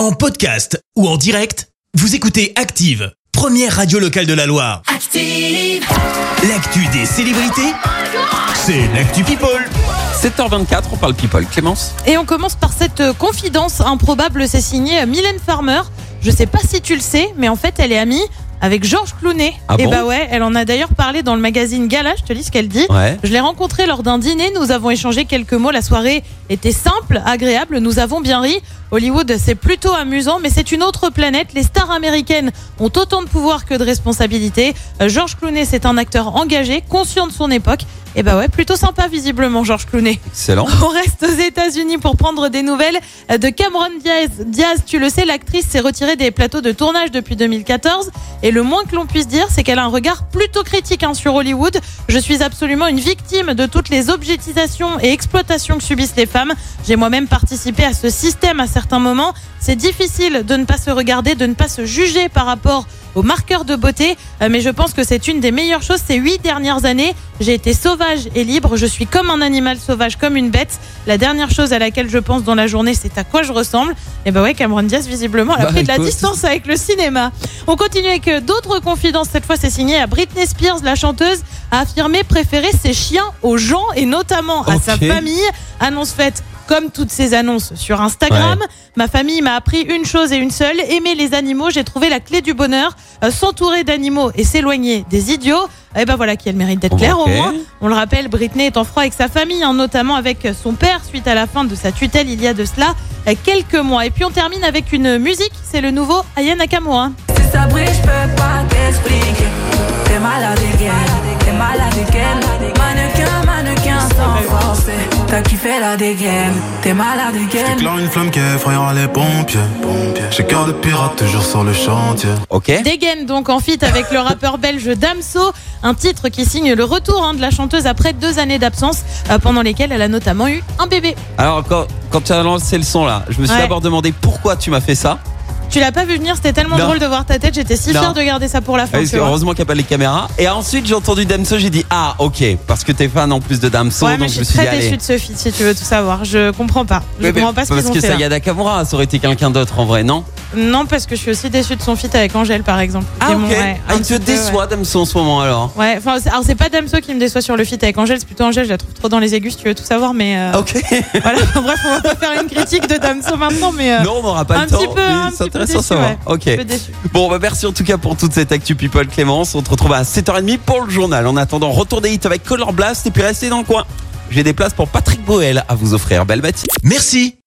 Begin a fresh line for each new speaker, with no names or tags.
En podcast ou en direct, vous écoutez Active, première radio locale de la Loire.
Active.
L'actu des célébrités, c'est l'actu People.
7h24, on parle people. Clémence
Et on commence par cette euh, confidence improbable, c'est signé Mylène Farmer. Je sais pas si tu le sais, mais en fait, elle est amie avec Georges Clounet.
Ah
et
bon
bah ouais, elle en a d'ailleurs parlé dans le magazine Gala, je te lis ce qu'elle dit.
Ouais.
Je l'ai rencontré lors d'un dîner, nous avons échangé quelques mots, la soirée était simple, agréable, nous avons bien ri. Hollywood, c'est plutôt amusant, mais c'est une autre planète. Les stars américaines ont autant de pouvoir que de responsabilités. Euh, Georges Clooney, c'est un acteur engagé, conscient de son époque. Et bah ouais, plutôt sympa visiblement, Georges Clooney.
Excellent.
On reste aux États-Unis pour prendre des nouvelles de Cameron Diaz. Diaz, tu le sais, l'actrice s'est retirée des plateaux de tournage depuis 2014. Et le moins que l'on puisse dire, c'est qu'elle a un regard plutôt critique hein, sur Hollywood. Je suis absolument une victime de toutes les objectisations et exploitations que subissent les femmes. J'ai moi-même participé à ce système à certains moments. C'est difficile de ne pas se regarder, de ne pas se juger par rapport aux marqueurs de beauté, Euh, mais je pense que c'est une des meilleures choses ces huit dernières années. J'ai été sauvage et libre, je suis comme un animal sauvage, comme une bête. La dernière chose à laquelle je pense dans la journée, c'est à quoi je ressemble. Et bah ouais, Cameron Diaz, visiblement, elle a
Bah,
pris de la
écoute.
distance avec le cinéma. On continue avec euh, d'autres confidences. Cette fois, c'est signé à Britney Spears, la chanteuse, a affirmé préférer ses chiens aux gens et notamment à sa famille. Annonce faite comme toutes ces annonces sur Instagram. Ma famille m'a appris une chose et une seule, aimer les animaux. J'ai trouvé la clé du bonheur, Euh, s'entourer d'animaux et s'éloigner des idiots. Et ben voilà qui a le mérite d'être clair au moins. On le rappelle, Britney est en froid avec sa famille, hein, notamment avec son père suite à la fin de sa tutelle il y a de cela euh, quelques mois. Et puis on termine avec une musique, c'est le nouveau Aya Nakamura.
Si ça brille, je peux pas forcer. T'as kiffé la dégaine, t'es malade again.
J'éclaire une flamme qui effrayera les pompiers. J'ai cœur de pirate toujours sur le chantier.
Ok.
Dégaine donc en feat avec le rappeur belge Damso, un titre qui signe le retour hein, de la chanteuse après deux années d'absence euh, pendant lesquelles elle a notamment eu un bébé.
Alors, quand, quand tu as lancé le son là, je me suis
Ouais.
d'abord demandé pourquoi tu m'as fait ça.
Tu l'as pas vu venir, c'était tellement
Non.
drôle de voir ta tête, j'étais si fière de garder ça pour la fin.
Parce que heureusement qu'il n'y a pas les caméras. Et ensuite, j'ai entendu Damso, j'ai dit Ah, ok. Parce que t'es fan en plus de Damso.
Ouais, mais
donc
je
je
suis
me suis dit
très déçue de ce feat si tu veux tout savoir. Je comprends pas. Je
mais
comprends pas ce
parce
qu'ils ont
que
fait.
ça
là.
y a Nakamura, ça aurait été quelqu'un d'autre en vrai, non?
Non, parce que je suis aussi déçue de son feat avec Angèle par exemple.
Ah, ok.
ouais,
ah, il te
peu,
déçoit Damso en ce moment alors
Ouais, enfin, alors c'est pas Damso qui me déçoit sur le feat avec Angèle, c'est plutôt Angèle, je la trouve trop dans les aigus, si tu veux tout savoir, mais euh,
Ok.
voilà. Bref, on va pas faire une critique de Damso maintenant, mais euh,
non, on n'aura pas
un
le temps.
petit peu, un
c'est
petit peu
intéressant
déçu,
savoir.
ouais.
Ok.
un peu déçue.
Bon, bah merci en tout cas pour toute cette actu people Clémence. On te retrouve à 7h30 pour le journal. En attendant, retour des hits avec Color Blast et puis restez dans le coin. J'ai des places pour Patrick Boel à vous offrir. Belle matinée.
Merci,